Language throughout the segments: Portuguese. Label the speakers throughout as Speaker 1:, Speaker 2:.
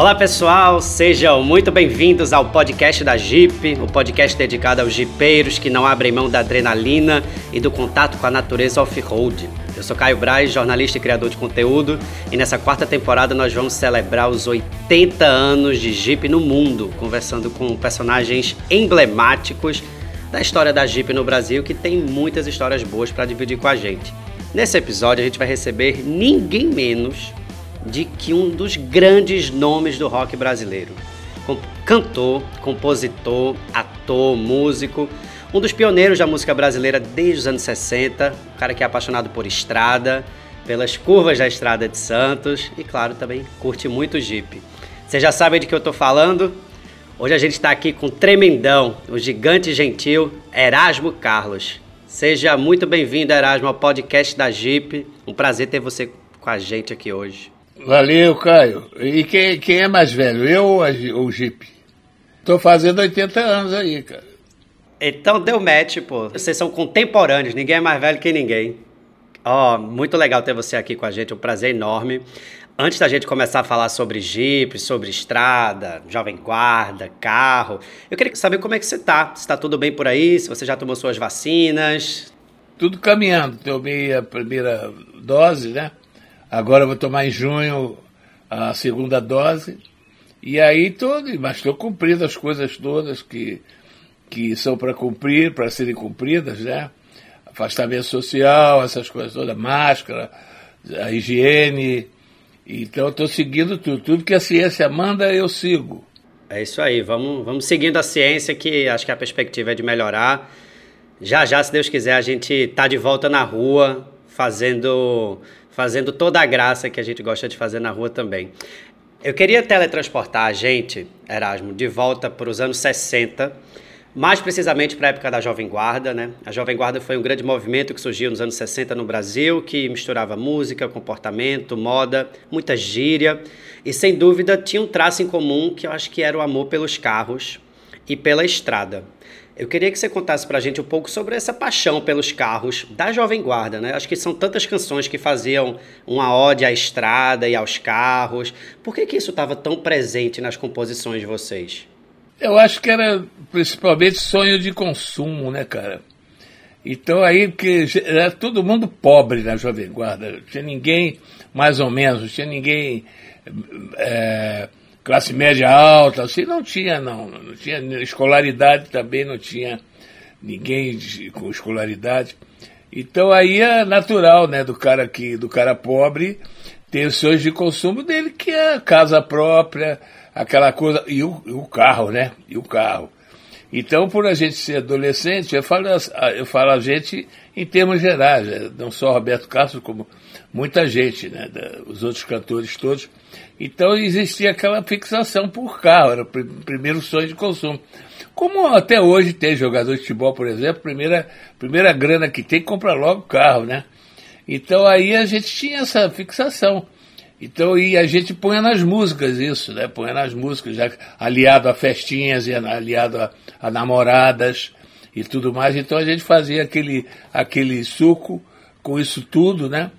Speaker 1: Olá pessoal, sejam muito bem-vindos ao podcast da Jeep, o podcast dedicado aos jipeiros que não abrem mão da adrenalina e do contato com a natureza off-road. Eu sou Caio Braz, jornalista e criador de conteúdo, e nessa quarta temporada nós vamos celebrar os 80 anos de Jeep no mundo, conversando com personagens emblemáticos da história da Jeep no Brasil, que tem muitas histórias boas para dividir com a gente. Nesse episódio a gente vai receber ninguém menos de que um dos grandes nomes do rock brasileiro. Cantor, compositor, ator, músico, um dos pioneiros da música brasileira desde os anos 60, um cara que é apaixonado por estrada, pelas curvas da estrada de Santos e, claro, também curte muito Jeep. Vocês já sabem de que eu estou falando? Hoje a gente está aqui com o tremendão, o gigante gentil Erasmo Carlos. Seja muito bem-vindo, Erasmo, ao podcast da Jeep. Um prazer ter você com a gente aqui hoje.
Speaker 2: Valeu, Caio. E quem, quem é mais velho, eu ou, o Jeep? Tô fazendo 80 anos aí, cara.
Speaker 1: Então deu match, pô. Vocês são contemporâneos, ninguém é mais velho que ninguém. Ó, oh, muito legal ter você aqui com a gente, um prazer enorme. Antes da gente começar a falar sobre Jeep, sobre estrada, jovem guarda, carro, eu queria saber como é que você tá. Se tá tudo bem por aí, se você já tomou suas vacinas.
Speaker 2: Tudo caminhando. Tomei a primeira dose, né? Agora vou tomar em junho a segunda dose. E aí todo, mas estou cumprindo as coisas todas que, que são para cumprir, para serem cumpridas, né? Afastamento social, essas coisas todas, máscara, a higiene. Então estou seguindo tudo. Tudo que a ciência manda, eu sigo.
Speaker 1: É isso aí, vamos, vamos seguindo a ciência, que acho que a perspectiva é de melhorar. Já já, se Deus quiser, a gente está de volta na rua, fazendo fazendo toda a graça que a gente gosta de fazer na rua também. Eu queria teletransportar a gente, Erasmo, de volta para os anos 60, mais precisamente para a época da Jovem Guarda, né? A Jovem Guarda foi um grande movimento que surgiu nos anos 60 no Brasil, que misturava música, comportamento, moda, muita gíria e sem dúvida tinha um traço em comum que eu acho que era o amor pelos carros e pela estrada. Eu queria que você contasse para a gente um pouco sobre essa paixão pelos carros da Jovem Guarda, né? Acho que são tantas canções que faziam uma ode à estrada e aos carros. Por que, que isso estava tão presente nas composições de vocês?
Speaker 2: Eu acho que era principalmente sonho de consumo, né, cara? Então aí, porque era todo mundo pobre na Jovem Guarda, tinha ninguém, mais ou menos, tinha ninguém é, classe média alta, assim, não tinha, não. Não tinha escolaridade também, não tinha ninguém com escolaridade. Então aí é natural, né, do cara que, do cara pobre ter os sonhos de consumo dele, que é casa própria, aquela coisa, e o, e o carro, né? E o carro. Então, por a gente ser adolescente, eu falo, eu falo a gente em termos gerais, né, não só Roberto Castro, como muita gente, né, os outros cantores todos, então existia aquela fixação por carro, era o primeiro sonho de consumo. Como até hoje tem jogador de futebol, por exemplo, primeira, primeira grana que tem, compra logo carro, né? Então aí a gente tinha essa fixação. Então, e a gente põe nas músicas isso, né? Põe nas músicas, já aliado a festinhas e aliado a, a namoradas e tudo mais. Então a gente fazia aquele, aquele suco com isso tudo, né?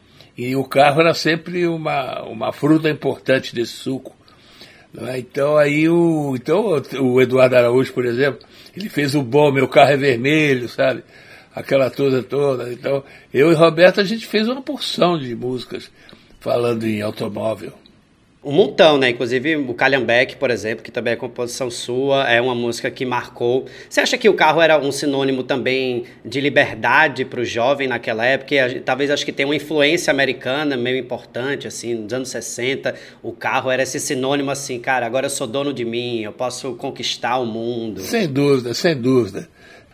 Speaker 2: E o carro era sempre uma, uma fruta importante desse suco. É? Então aí o, então, o Eduardo Araújo, por exemplo, ele fez o bom, meu carro é vermelho, sabe? Aquela toda toda. Então, eu e Roberto a gente fez uma porção de músicas falando em automóvel
Speaker 1: um montão, né? Inclusive o Calhambeck, por exemplo, que também é composição sua, é uma música que marcou. Você acha que o carro era um sinônimo também de liberdade para o jovem naquela época? E, talvez acho que tem uma influência americana meio importante, assim, nos anos 60, o carro era esse sinônimo assim, cara, agora eu sou dono de mim, eu posso conquistar o mundo.
Speaker 2: Sem dúvida, sem dúvida.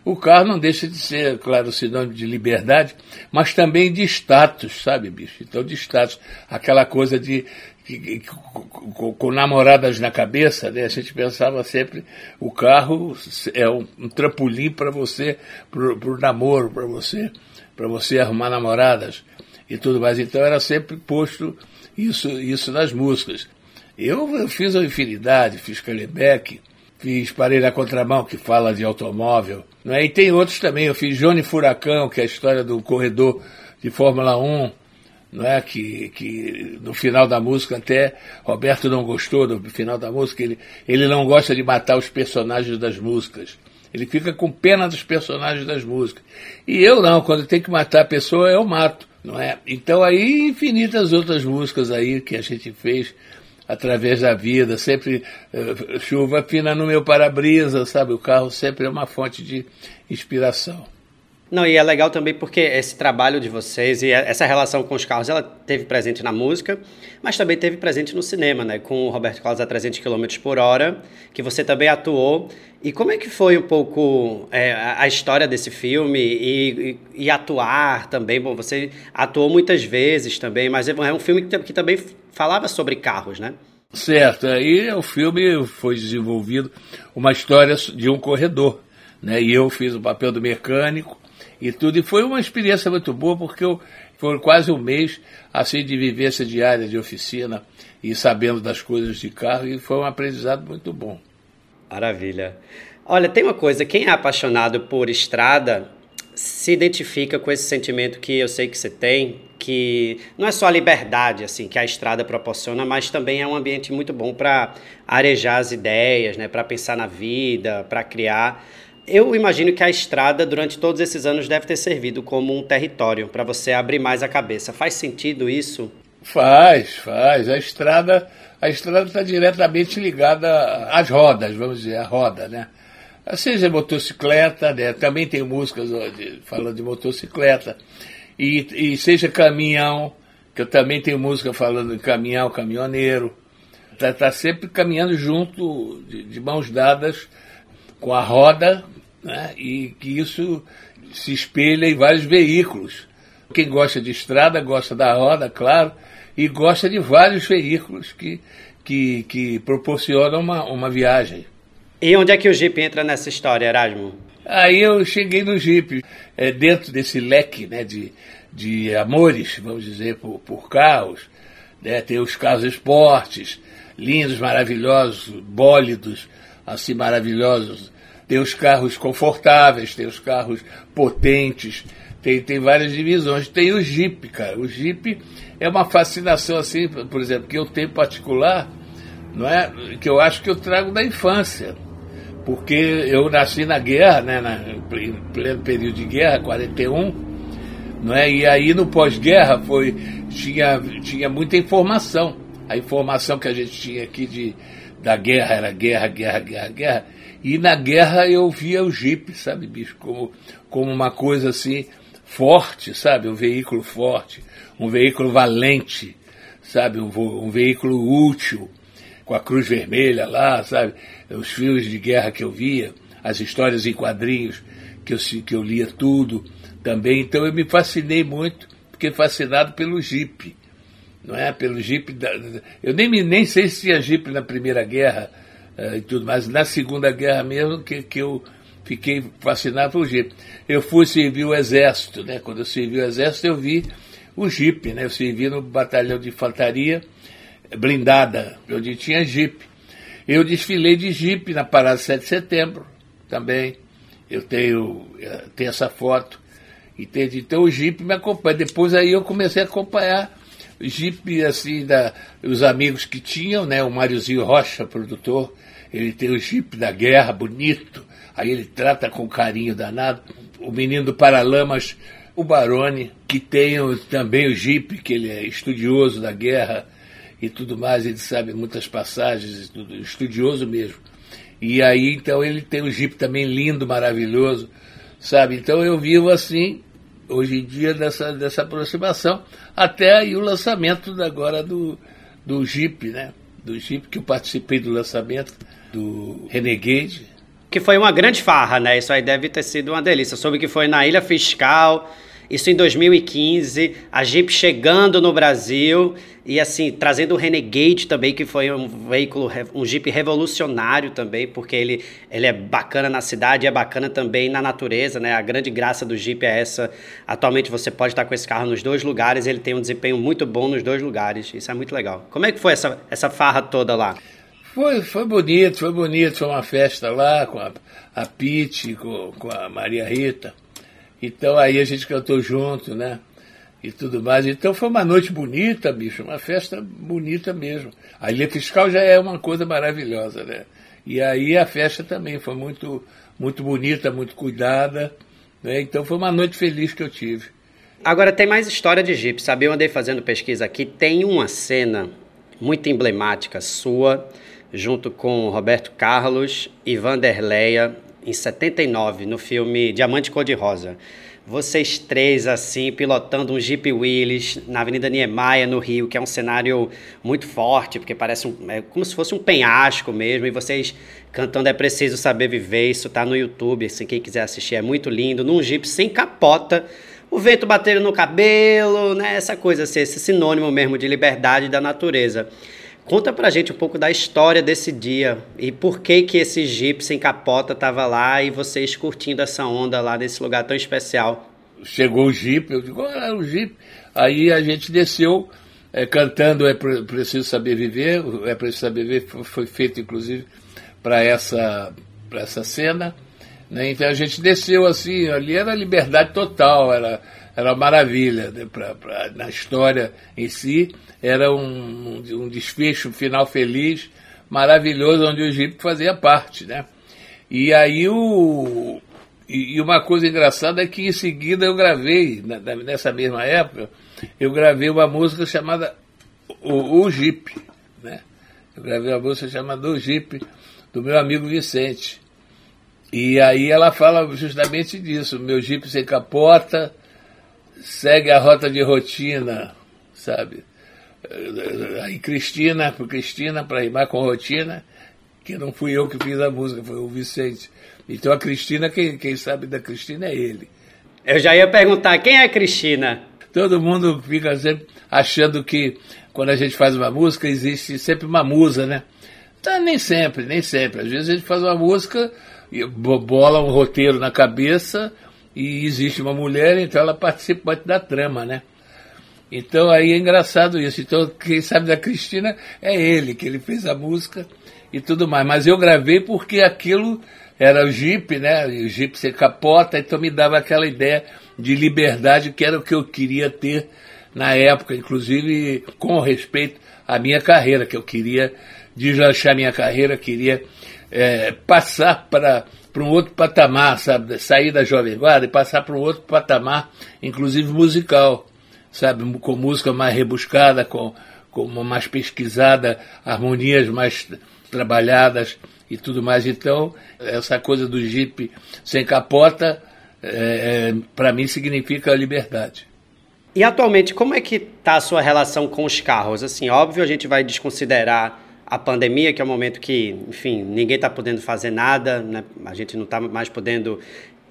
Speaker 2: O carro não deixa de ser, claro, sinônimo de liberdade, mas também de status, sabe, bicho? Então, de status. Aquela coisa de com, com, namoradas na cabeça, né? A gente pensava sempre o carro é um, um trampolim para você, para o namoro, para você, para você arrumar namoradas e tudo mais. Então era sempre posto isso, isso nas músicas. Eu, eu fiz a infinidade, fiz Calebeck, fiz Parei na Contramão, que fala de automóvel. Né? E tem outros também, eu fiz Johnny Furacão, que é a história do corredor de Fórmula 1 não é que, que no final da música até Roberto não gostou do final da música, ele, ele não gosta de matar os personagens das músicas. Ele fica com pena dos personagens das músicas. E eu não, quando tem que matar a pessoa, eu mato, não é? Então aí infinitas outras músicas aí que a gente fez através da vida, sempre uh, chuva fina no meu para-brisa, sabe? O carro sempre é uma fonte de inspiração.
Speaker 1: Não, e é legal também porque esse trabalho de vocês e essa relação com os carros, ela teve presente na música, mas também teve presente no cinema, né? Com o Roberto Carlos a 300 km por hora, que você também atuou. E como é que foi um pouco é, a história desse filme e, e, e, atuar também? Bom, você atuou muitas vezes também, mas é um é filme que, que também falava sobre carros, né?
Speaker 2: Certo, aí o filme foi desenvolvido uma história de um corredor, né? E eu fiz o papel do mecânico e tudo. E foi uma experiência muito boa, porque eu, foi quase um mês assim de vivência diária de oficina e sabendo das coisas de carro, e foi um aprendizado muito bom.
Speaker 1: Maravilha. Olha, tem uma coisa, quem é apaixonado por estrada se identifica com esse sentimento que eu sei que você tem, que não é só a liberdade assim que a estrada proporciona, mas também é um ambiente muito bom para arejar as ideias, né, para pensar na vida, para criar eu imagino que a estrada, durante todos esses anos, deve ter servido como um território para você abrir mais a cabeça. Faz sentido isso?
Speaker 2: Faz, faz. A estrada a estrada está diretamente ligada às rodas, vamos dizer, à roda, né? Seja motocicleta, né? também tem músicas falando de motocicleta, e, e seja caminhão, que eu também tenho música falando de caminhão, caminhoneiro. Está tá sempre caminhando junto, de, de mãos dadas, com a roda, né? e que isso se espelha em vários veículos. Quem gosta de estrada gosta da roda, claro, e gosta de vários veículos que, que, que proporcionam uma, uma viagem.
Speaker 1: E onde é que o Jeep entra nessa história, Erasmo?
Speaker 2: Aí eu cheguei no Jeep, é, dentro desse leque né, de, de amores, vamos dizer, por, por carros. Né, tem os carros esportes, lindos, maravilhosos, bólidos, assim maravilhosos tem os carros confortáveis, tem os carros potentes, tem, tem várias divisões. Tem o Jeep, cara. O Jeep é uma fascinação, assim, por exemplo, que eu tenho particular, não é? Que eu acho que eu trago da infância. Porque eu nasci na guerra, né? Na, em pleno período de guerra, 41, não é? E aí no pós-guerra foi tinha, tinha muita informação. A informação que a gente tinha aqui de, da guerra era guerra, guerra, guerra, guerra. E na guerra eu via o Jeep, sabe, bicho, como, como uma coisa assim forte, sabe? Um veículo forte, um veículo valente, sabe? Um, um veículo útil, com a cruz vermelha lá, sabe? Os filmes de guerra que eu via, as histórias em quadrinhos que eu, que eu lia tudo também. Então eu me fascinei muito, fiquei fascinado pelo Jeep, não é? Pelo Jeep. Da, eu nem, nem sei se tinha Jeep na Primeira Guerra e tudo mais. Na Segunda Guerra mesmo, que, que eu fiquei fascinado pelo Jeep. Eu fui servir o Exército, né? Quando eu servi o Exército, eu vi o Jeep, né? Eu servi no batalhão de infantaria blindada, onde tinha Jeep. Eu desfilei de Jeep na Parada 7 de Setembro também. Eu tenho, eh, tenho essa foto. Entende? Então o Jeep me acompanha. Depois aí eu comecei a acompanhar Jeep, assim, da, os amigos que tinham, né? O Máriozinho Rocha, produtor, ele tem o Jeep da guerra, bonito, aí ele trata com carinho danado. O menino do Paralamas, o Barone, que tem o, também o Jeep, que ele é estudioso da guerra e tudo mais, ele sabe muitas passagens tudo, estudioso mesmo. E aí, então, ele tem o Jeep também lindo, maravilhoso, sabe? Então eu vivo assim, hoje em dia, dessa, dessa aproximação, até aí o lançamento agora do, do Jeep, né? Do Jeep, que eu participei do lançamento do Renegade.
Speaker 1: Que foi uma grande farra, né? Isso aí deve ter sido uma delícia. Eu soube que foi na Ilha Fiscal, isso em 2015, a Jeep chegando no Brasil e assim, trazendo o Renegade também, que foi um veículo, um Jeep revolucionário também, porque ele, ele é bacana na cidade e é bacana também na natureza, né? A grande graça do Jeep é essa. Atualmente você pode estar com esse carro nos dois lugares, ele tem um desempenho muito bom nos dois lugares. Isso é muito legal. Como é que foi essa, essa farra toda lá?
Speaker 2: Foi, foi bonito, foi bonito. Foi uma festa lá com a, a Pete, com, com a Maria Rita. Então aí a gente cantou junto, né? e tudo mais. Então foi uma noite bonita, bicho, uma festa bonita mesmo. A ilha fiscal já é uma coisa maravilhosa, né? E aí a festa também foi muito, muito bonita, muito cuidada. Né? Então foi uma noite feliz que eu tive.
Speaker 1: Agora tem mais história de Jeep, sabe? Eu andei fazendo pesquisa aqui, tem uma cena muito emblemática sua, junto com Roberto Carlos e Vanderleia, em 79, no filme Diamante Cor-de-Rosa. Vocês três, assim, pilotando um Jeep Willys na Avenida Niemeyer, no Rio, que é um cenário muito forte, porque parece um, é como se fosse um penhasco mesmo, e vocês cantando É Preciso Saber Viver, isso tá no YouTube, assim, quem quiser assistir, é muito lindo, num Jeep sem capota, o vento batendo no cabelo, né? Essa coisa, assim, esse sinônimo mesmo de liberdade da natureza. Conta pra gente um pouco da história desse dia e por que que esse Jeep sem capota estava lá e vocês curtindo essa onda lá nesse lugar tão especial.
Speaker 2: Chegou o Jeep, eu digo, olha o Jeep. Aí a gente desceu é, cantando É Preciso Saber Viver, É Preciso Saber Viver foi feito inclusive para essa, essa cena. Né? Então a gente desceu assim, ali era liberdade total, era, era maravilha né? pra, pra, na história em si. Era um, um desfecho final feliz, maravilhoso, onde o Egito fazia parte. Né? E aí o. E, uma coisa engraçada é que em seguida eu gravei, nessa mesma época, eu gravei uma música chamada O, o Jeep. Né? Eu gravei uma música chamada O Jeep, do meu amigo Vicente. E aí ela fala justamente disso, meu Jeep sem capota, segue a rota de rotina, sabe? Aí Cristina, Cristina, para rimar com rotina, que não fui eu que fiz a música, foi o Vicente. Então a Cristina, quem, quem sabe da Cristina é ele.
Speaker 1: Eu já ia perguntar, quem é a Cristina?
Speaker 2: Todo mundo fica sempre achando que quando a gente faz uma música, existe sempre uma musa, né? Então, nem sempre, nem sempre. Às vezes a gente faz uma música bola um roteiro na cabeça e existe uma mulher, então ela participa da trama, né? Então aí é engraçado isso. Então, quem sabe da Cristina é ele, que ele fez a música e tudo mais. Mas eu gravei porque aquilo era o Jeep, né? O Jeep ser capota, então me dava aquela ideia de liberdade que era o que eu queria ter na época, inclusive com respeito à minha carreira, que eu queria deslanchar minha carreira, queria é, passar para para um outro patamar, sabe? Sair da Jovem Guarda e passar para um outro patamar, inclusive musical, sabe? Com música mais rebuscada, com, com uma mais pesquisada, harmonias mais trabalhadas e tudo mais. Então, essa coisa do Jeep sem capota, é, é, para mim, significa liberdade.
Speaker 1: E atualmente, como é que está a sua relação com os carros? Assim, óbvio, a gente vai desconsiderar a pandemia, que é um momento que, enfim, ninguém está podendo fazer nada, né? a gente não está mais podendo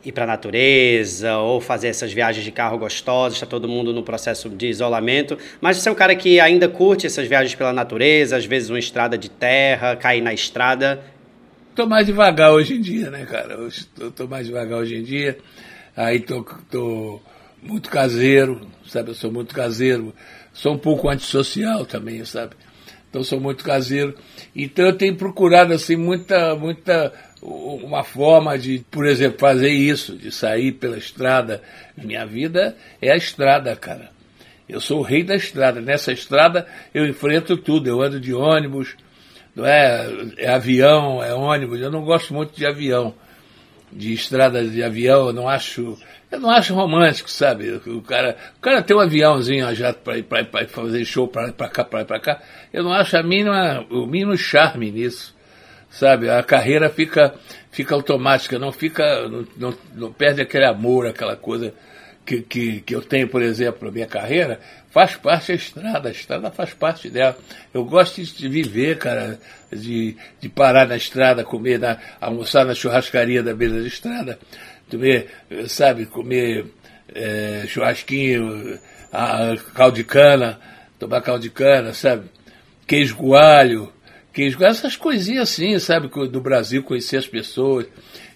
Speaker 1: ir para a natureza ou fazer essas viagens de carro gostosas, está todo mundo no processo de isolamento. Mas você é um cara que ainda curte essas viagens pela natureza, às vezes uma estrada de terra, cair na estrada.
Speaker 2: Tô mais devagar hoje em dia, né, cara? Eu tô, mais devagar hoje em dia. Aí tô, tô muito caseiro, sabe? Eu sou muito caseiro. Sou um pouco antissocial também, sabe? então sou muito caseiro. Então eu tenho procurado assim muita, muita uma forma de, por exemplo, fazer isso, de sair pela estrada. Minha vida é a estrada, cara. Eu sou o rei da estrada. Nessa estrada eu enfrento tudo. Eu ando de ônibus, não é, é avião, é ônibus. Eu não gosto muito de avião, de estrada de avião. Eu não acho eu não acho romântico, sabe? O cara, o cara tem um aviãozinho já para ir para fazer show para cá, para para cá. Eu não acho a mínima, o mínimo charme nisso, sabe? A carreira fica, fica automática, não fica, não, não, não perde aquele amor, aquela coisa que, que, que eu tenho, por exemplo, na minha carreira. Faz parte da estrada, a estrada faz parte dela. Eu gosto de viver, cara, de, de parar na estrada, comer, na, almoçar na churrascaria da beira da estrada comer, sabe, comer é, churrasquinho, a, caldo de cana, tomar caldo de cana, sabe? Queijo coalho, queijo essas coisinhas assim, sabe, do Brasil, conhecer as pessoas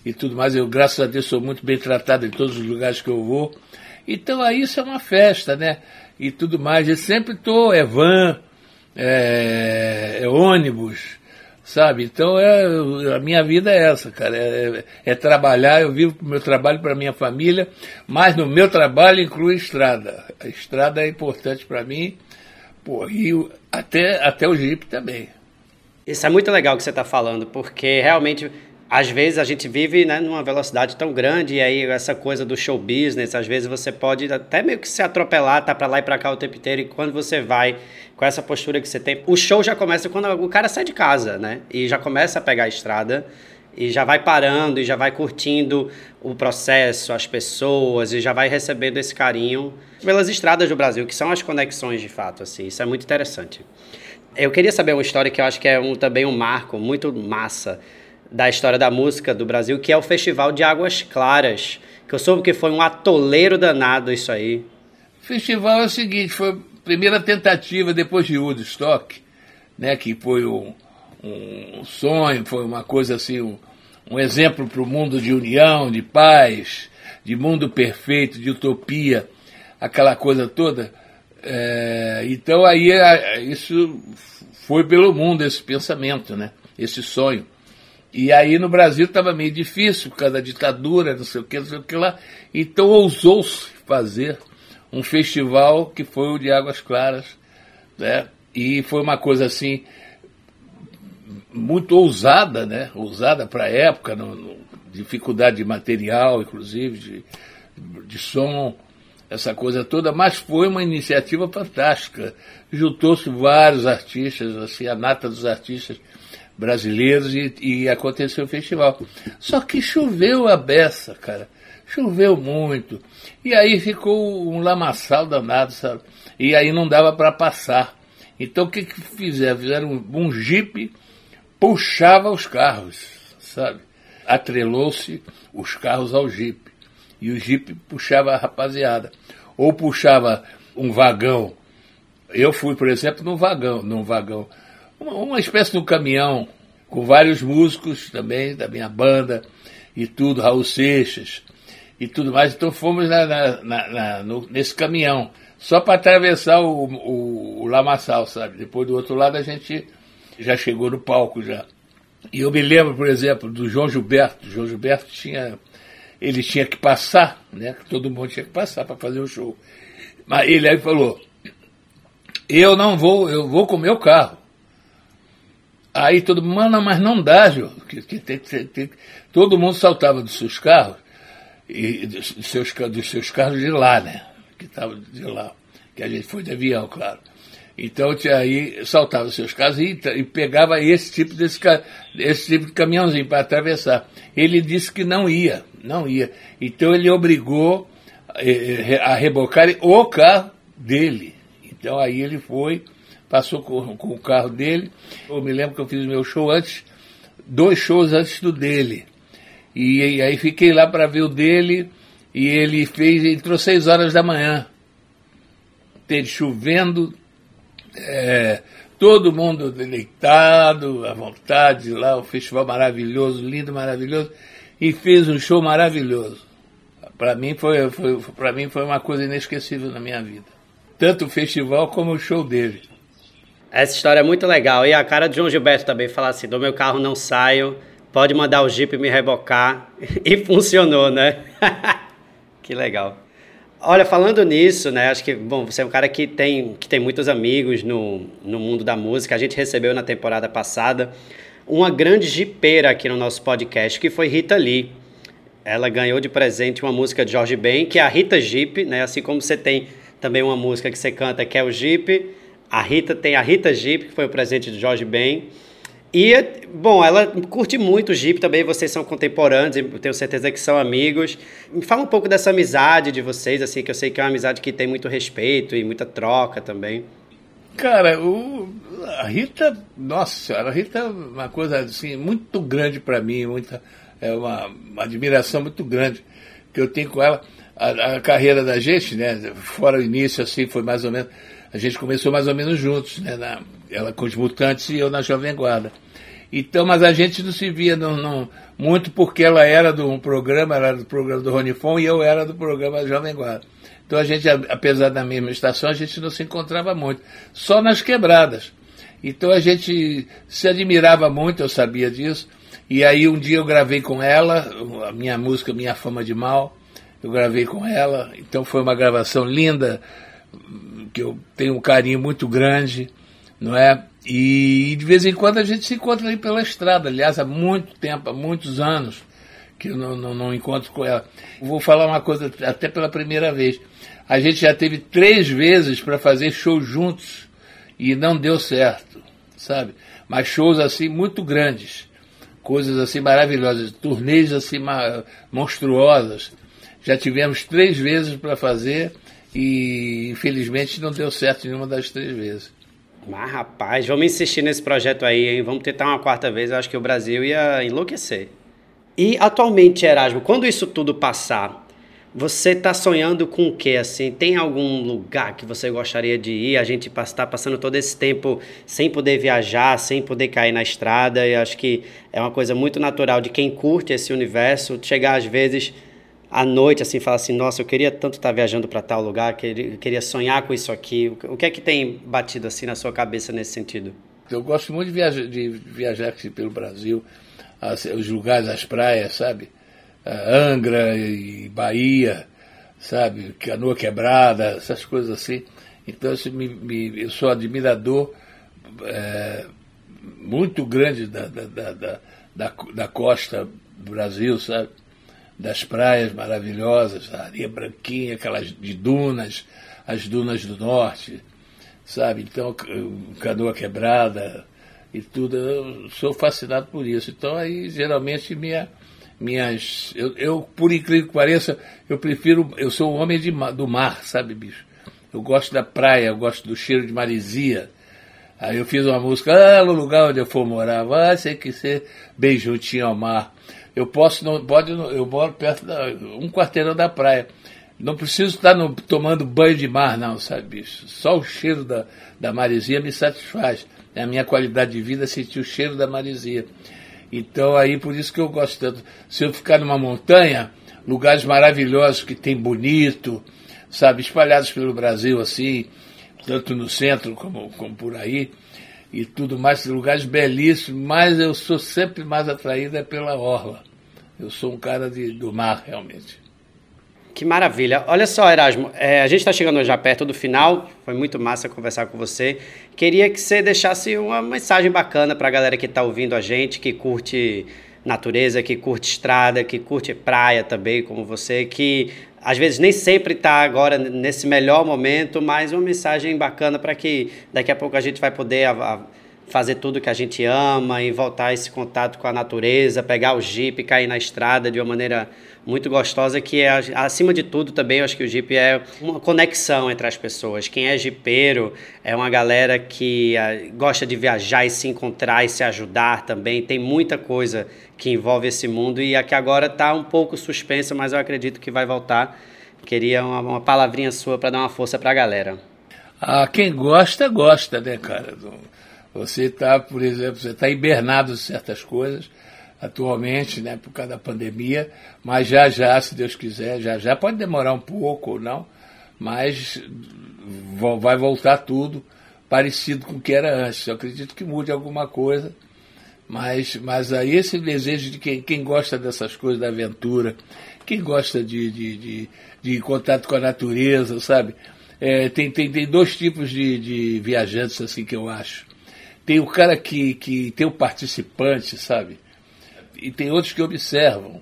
Speaker 2: e tudo mais. Eu, graças a Deus, sou muito bem tratado em todos os lugares que eu vou. Então aí isso é uma festa, né? E tudo mais. Eu sempre estou, é van, é, é ônibus, sabe? Então é, a minha vida é essa, cara. É, é trabalhar, eu vivo o meu trabalho para minha família, mas no meu trabalho inclui estrada. A estrada é importante para mim, pô, e até, até o Jeep também.
Speaker 1: Isso é muito legal que você está falando, porque realmente às vezes a gente vive né, numa velocidade tão grande e aí essa coisa do show business, às vezes você pode até meio que se atropelar, tá para lá e para cá o tempo inteiro e quando você vai com essa postura que você tem, o show já começa quando o cara sai de casa, né? E já começa a pegar a estrada e já vai parando e já vai curtindo o processo, as pessoas e já vai recebendo esse carinho pelas estradas do Brasil, que são as conexões de fato, assim. Isso é muito interessante. Eu queria saber uma história que eu acho que é um, também um marco muito massa da história da música do Brasil, que é o Festival de Águas Claras, que eu soube que foi um atoleiro danado isso aí.
Speaker 2: O festival é o seguinte, foi a primeira tentativa depois de Woodstock, né, que foi um, um sonho, foi uma coisa assim, um, um exemplo para o mundo de união, de paz, de mundo perfeito, de utopia, aquela coisa toda. É, então aí isso foi pelo mundo esse pensamento, né? Esse sonho. E aí no Brasil estava meio difícil por causa da ditadura, não sei o que, não sei o que lá. Então ousou-se fazer um festival que foi o de Águas Claras, né? E foi uma coisa assim muito ousada, né? Ousada para a época, no, no, dificuldade de material, inclusive de, de som, essa coisa toda. Mas foi uma iniciativa fantástica. Juntou-se vários artistas, assim, a nata dos artistas brasileiros e, e aconteceu o festival. Só que choveu a beça, cara. Choveu muito. E aí ficou um lamaçal danado, sabe? E aí não dava para passar. Então o que, que fizeram? Fizeram um, um jipe, puxava os carros, sabe? Atrelou-se os carros ao jipe. E o jipe puxava a rapaziada. Ou puxava um vagão. Eu fui, por exemplo, num vagão, num vagão uma, uma espécie de um caminhão com vários músicos também da minha banda e tudo, Raul Seixas e tudo mais. Então fomos na, na, na, no, nesse caminhão, só para atravessar o, o, o Lamaçal, sabe? Depois do outro lado a gente já chegou no palco já. E eu me lembro, por exemplo, do João Gilberto. O João Gilberto tinha. Ele tinha que passar, né? Todo mundo tinha que passar para fazer o show. Mas ele aí falou: Eu não vou, eu vou com o meu carro. Aí todo mundo, mas não dá, Jô. Que, que, tem, tem, tem. Todo mundo saltava dos seus carros, e dos seus, dos seus carros de lá, né? Que estavam de lá. Que a gente foi de avião, claro. Então aí saltava os seus carros e, e pegava esse tipo, desse, esse tipo de caminhãozinho para atravessar. Ele disse que não ia, não ia. Então ele obrigou eh, a rebocar o carro dele. Então aí ele foi passou com, com o carro dele. Eu me lembro que eu fiz meu show antes, dois shows antes do dele. E, e aí fiquei lá para ver o dele e ele fez, entrou seis horas da manhã. Teve chovendo, é, todo mundo deitado, à vontade lá, o festival maravilhoso, lindo, maravilhoso, e fez um show maravilhoso. Para mim foi, foi para mim foi uma coisa inesquecível na minha vida. Tanto o festival como o show dele.
Speaker 1: Essa história é muito legal. E a cara de João Gilberto também falar assim: do meu carro não saio, pode mandar o Jeep me rebocar. E funcionou, né? que legal. Olha, falando nisso, né? Acho que, bom, você é um cara que tem, que tem muitos amigos no, no mundo da música. A gente recebeu na temporada passada uma grande jipeira aqui no nosso podcast, que foi Rita Lee. Ela ganhou de presente uma música de Jorge Ben, que é a Rita Jeep, né? Assim como você tem também uma música que você canta que é o Jeep a Rita tem a Rita Jeep, que foi o presente de Jorge Ben. E, bom, ela curte muito o Jeep também, vocês são contemporâneos, eu tenho certeza que são amigos. Me fala um pouco dessa amizade de vocês, assim, que eu sei que é uma amizade que tem muito respeito e muita troca também.
Speaker 2: Cara, o, a Rita, nossa senhora, a Rita é uma coisa assim, muito grande para mim, muita, é uma, uma, admiração muito grande que eu tenho com ela. A, a carreira da gente, né, fora o início, assim, foi mais ou menos a gente começou mais ou menos juntos, né? Na, ela com os Mutantes e eu na Jovem Guarda. Então, mas a gente não se via não, muito porque ela era do um programa, era do programa do Ronifon e eu era do programa Jovem Guarda. Então a gente, apesar da mesma estação, a gente não se encontrava muito. Só nas quebradas. Então a gente se admirava muito, eu sabia disso. E aí um dia eu gravei com ela, a minha música Minha Fama de Mal, eu gravei com ela, então foi uma gravação linda, que eu tenho um carinho muito grande, não é? E de vez em quando a gente se encontra aí pela estrada, aliás, há muito tempo, há muitos anos que eu não, não, não encontro com ela. Vou falar uma coisa até pela primeira vez. A gente já teve três vezes para fazer show juntos e não deu certo, sabe? Mas shows assim muito grandes, coisas assim maravilhosas, turnês assim monstruosas. Já tivemos três vezes para fazer e infelizmente não deu certo nenhuma das três vezes.
Speaker 1: Mas rapaz, vamos insistir nesse projeto aí, hein? Vamos tentar uma quarta vez, eu acho que o Brasil ia enlouquecer. E atualmente, Erasmo, quando isso tudo passar, você está sonhando com o quê? Assim, tem algum lugar que você gostaria de ir? A gente está passando todo esse tempo sem poder viajar, sem poder cair na estrada. E acho que é uma coisa muito natural de quem curte esse universo chegar às vezes à noite assim, falar assim, nossa, eu queria tanto estar viajando para tal lugar, queria, sonhar com isso aqui. O que é que tem batido assim na sua cabeça nesse sentido?
Speaker 2: Eu gosto muito de viajar, de viajar pelo Brasil, os lugares, as praias, sabe? Angra e Bahia, sabe? Canoa Quebrada, essas coisas assim. Então me, me, eu sou admirador é, muito grande da, da, da, da, da costa do Brasil, sabe? Das praias maravilhosas, a areia branquinha, aquelas de dunas, as dunas do norte, sabe? Então, canoa quebrada e tudo, eu sou fascinado por isso. Então, aí, geralmente, minha minhas. Eu, eu, por incrível que pareça, eu prefiro. Eu sou um homem de, do mar, sabe, bicho? Eu gosto da praia, eu gosto do cheiro de marisia. Aí eu fiz uma música, ah, no lugar onde eu for morar, vai ser que ser bem juntinho ao mar. Eu posso, não, pode, eu moro perto da, um quarteirão da praia. Não preciso estar no, tomando banho de mar, não, sabe, bicho? Só o cheiro da, da marisia me satisfaz. É a minha qualidade de vida sentir o cheiro da marisia. Então aí por isso que eu gosto tanto. Se eu ficar numa montanha, lugares maravilhosos que tem bonito, sabe, espalhados pelo Brasil assim, tanto no centro como, como por aí, e tudo mais, lugares belíssimos, mas eu sou sempre mais atraída é pela orla. Eu sou um cara de, do mar, realmente.
Speaker 1: Que maravilha. Olha só, Erasmo, é, a gente está chegando já perto do final. Foi muito massa conversar com você. Queria que você deixasse uma mensagem bacana para a galera que está ouvindo a gente, que curte natureza, que curte estrada, que curte praia também, como você, que às vezes nem sempre está agora nesse melhor momento, mas uma mensagem bacana para que daqui a pouco a gente vai poder fazer tudo que a gente ama e voltar a esse contato com a natureza, pegar o jeep, cair na estrada de uma maneira muito gostosa, que é, acima de tudo também, eu acho que o Jeep é uma conexão entre as pessoas. Quem é jipeiro é uma galera que uh, gosta de viajar e se encontrar e se ajudar também. Tem muita coisa que envolve esse mundo e aqui agora está um pouco suspensa, mas eu acredito que vai voltar. Queria uma, uma palavrinha sua para dar uma força para a galera.
Speaker 2: Ah, quem gosta, gosta, né, cara? Você está, por exemplo, você está hibernado de certas coisas, atualmente, né, por causa da pandemia, mas já já, se Deus quiser, já já pode demorar um pouco ou não, mas vai voltar tudo parecido com o que era antes. Eu acredito que mude alguma coisa, mas, mas aí esse desejo de quem, quem gosta dessas coisas, da aventura, quem gosta de, de, de, de contato com a natureza, sabe? É, tem, tem, tem dois tipos de, de viajantes assim que eu acho. Tem o cara que, que tem o participante, sabe? e tem outros que observam.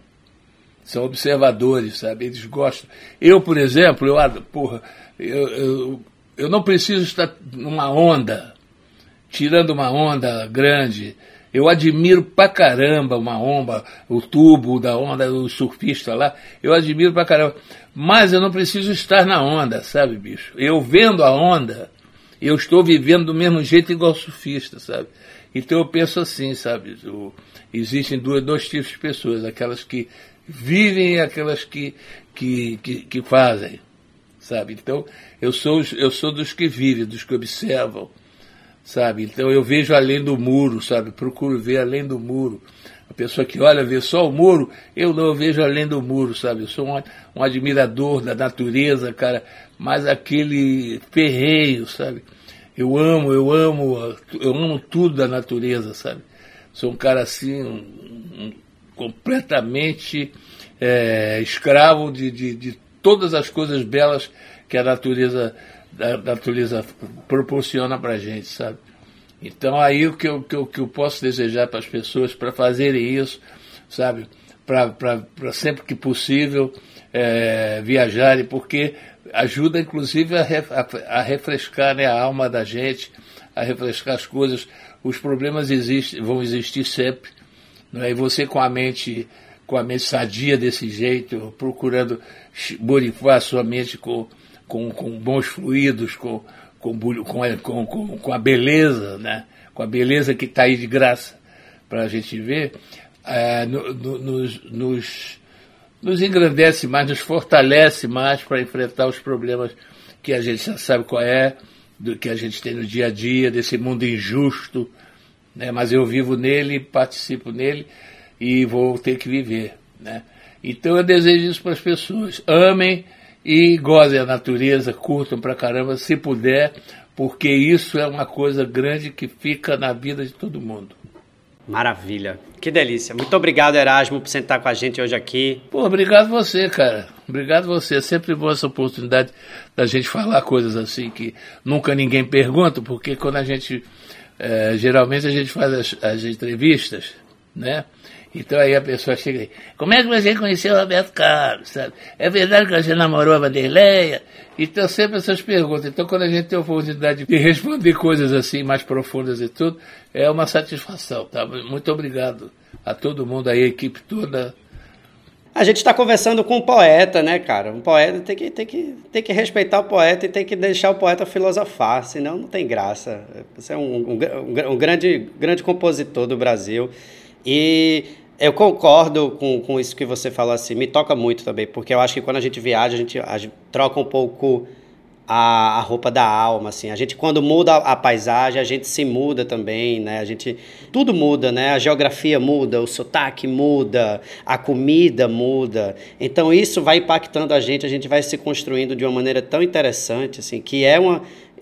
Speaker 2: São observadores, sabe? Eles gostam. Eu, por exemplo, eu, porra, eu, eu, eu não preciso estar numa onda, tirando uma onda grande. Eu admiro pra caramba uma onda, o tubo da onda do surfista lá. Eu admiro pra caramba. Mas eu não preciso estar na onda, sabe, bicho? Eu vendo a onda, eu estou vivendo do mesmo jeito igual surfista, sabe? Então eu penso assim, sabe? O, existem dois, dois tipos de pessoas, aquelas que vivem e aquelas que, que, que, que fazem, sabe? Então, eu sou, eu sou dos que vivem, dos que observam, sabe? Então, eu vejo além do muro, sabe? Procuro ver além do muro. A pessoa que olha, vê só o muro, eu não vejo além do muro, sabe? Eu sou um, um admirador da natureza, cara, mas aquele ferreio, sabe? Eu amo, eu amo, eu amo tudo da natureza, sabe? Sou um cara assim, um, um, completamente é, escravo de, de, de todas as coisas belas que a natureza, a natureza proporciona para gente, sabe? Então aí o que eu, que eu, que eu posso desejar para as pessoas para fazerem isso, sabe? Para sempre que possível é, viajarem, porque ajuda inclusive a, a, a refrescar né, a alma da gente, a refrescar as coisas. Os problemas existem, vão existir sempre. Né? E você com a mente com a mente sadia desse jeito, procurando borifar a sua mente com, com, com bons fluidos, com, com, com, com, com a beleza, né? com a beleza que está aí de graça para a gente ver, é, no, no, nos, nos, nos engrandece mais, nos fortalece mais para enfrentar os problemas que a gente já sabe qual é, do que a gente tem no dia a dia, desse mundo injusto, né? mas eu vivo nele, participo nele, e vou ter que viver. Né? Então eu desejo isso para as pessoas. Amem e gozem a natureza, curtam pra caramba, se puder, porque isso é uma coisa grande que fica na vida de todo mundo.
Speaker 1: Maravilha. Que delícia. Muito obrigado, Erasmo, por sentar com a gente hoje aqui.
Speaker 2: Pô, obrigado você, cara. Obrigado você. É sempre boa essa oportunidade da gente falar coisas assim que nunca ninguém pergunta, porque quando a gente. É, geralmente a gente faz as, as entrevistas, né? Então aí a pessoa chega aí, como é que você conheceu o Roberto Carlos, sabe? É verdade que você namorou a Vanderleia? Então sempre essas perguntas. Então quando a gente tem a oportunidade de responder coisas assim, mais profundas e tudo, é uma satisfação, tá? Muito obrigado a todo mundo aí, a equipe toda.
Speaker 1: A gente está conversando com um poeta, né, cara? Um poeta tem que, tem, que, tem que respeitar o poeta e tem que deixar o poeta filosofar, senão não tem graça. Você é um, um, um grande, grande compositor do Brasil. E eu concordo com, com isso que você falou assim, me toca muito também, porque eu acho que quando a gente viaja, a gente, a gente troca um pouco a, a, roupa da alma, assim. A gente, quando muda a, a, paisagem, a gente se muda também, né? A gente... Tudo muda, né? A geografia muda, o sotaque muda, a comida muda. Então, isso vai impactando a gente, a gente vai se construindo de uma maneira tão interessante, assim, que é uma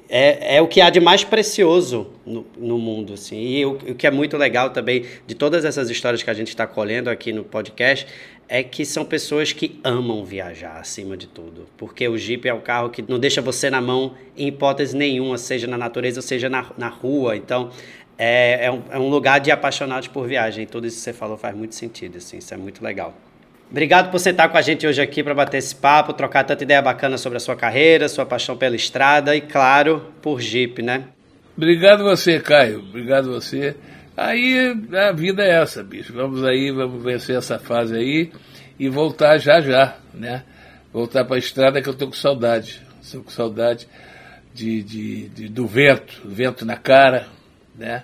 Speaker 1: é, é o que há de mais precioso no, no mundo. Assim. E o, o, que é muito legal também de todas essas histórias que a gente está colhendo aqui no podcast é que são pessoas que amam viajar acima de tudo. Porque o Jeep é um carro que não deixa você na mão em hipótese nenhuma, seja na natureza ou seja na, na rua. Então é, é, um, é um lugar de apaixonados por viagem. Tudo isso que você falou faz muito sentido. Assim, isso é muito legal. Obrigado por sentar com a gente hoje aqui para bater esse papo, trocar tanta ideia bacana sobre a sua carreira, sua paixão pela estrada e, claro, por Jeep, né?
Speaker 2: Obrigado você, Caio. Obrigado você. Aí a vida é essa, bicho. Vamos aí, vamos vencer essa fase aí e voltar já já, né? Voltar para a estrada que eu tô com saudade. Estou com saudade de, de, de, do vento, vento na cara, né?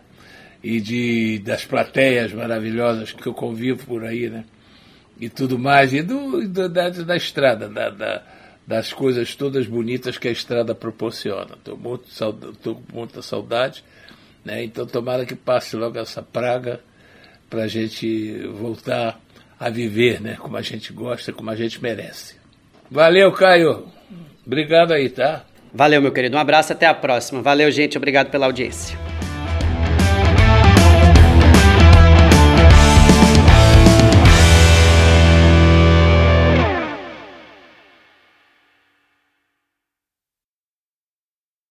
Speaker 2: E de, das plateias maravilhosas que eu convivo por aí, né? E tudo mais, e do, do da, da, estrada, da, da, das coisas todas bonitas que a estrada proporciona. Estou muito, com muita saudade, né? então tomara que passe logo essa praga para a gente voltar a viver né? como a gente gosta, como a gente merece. Valeu, Caio. Obrigado aí, tá?
Speaker 1: Valeu, meu querido. Um abraço, até a próxima. Valeu, gente. Obrigado pela audiência.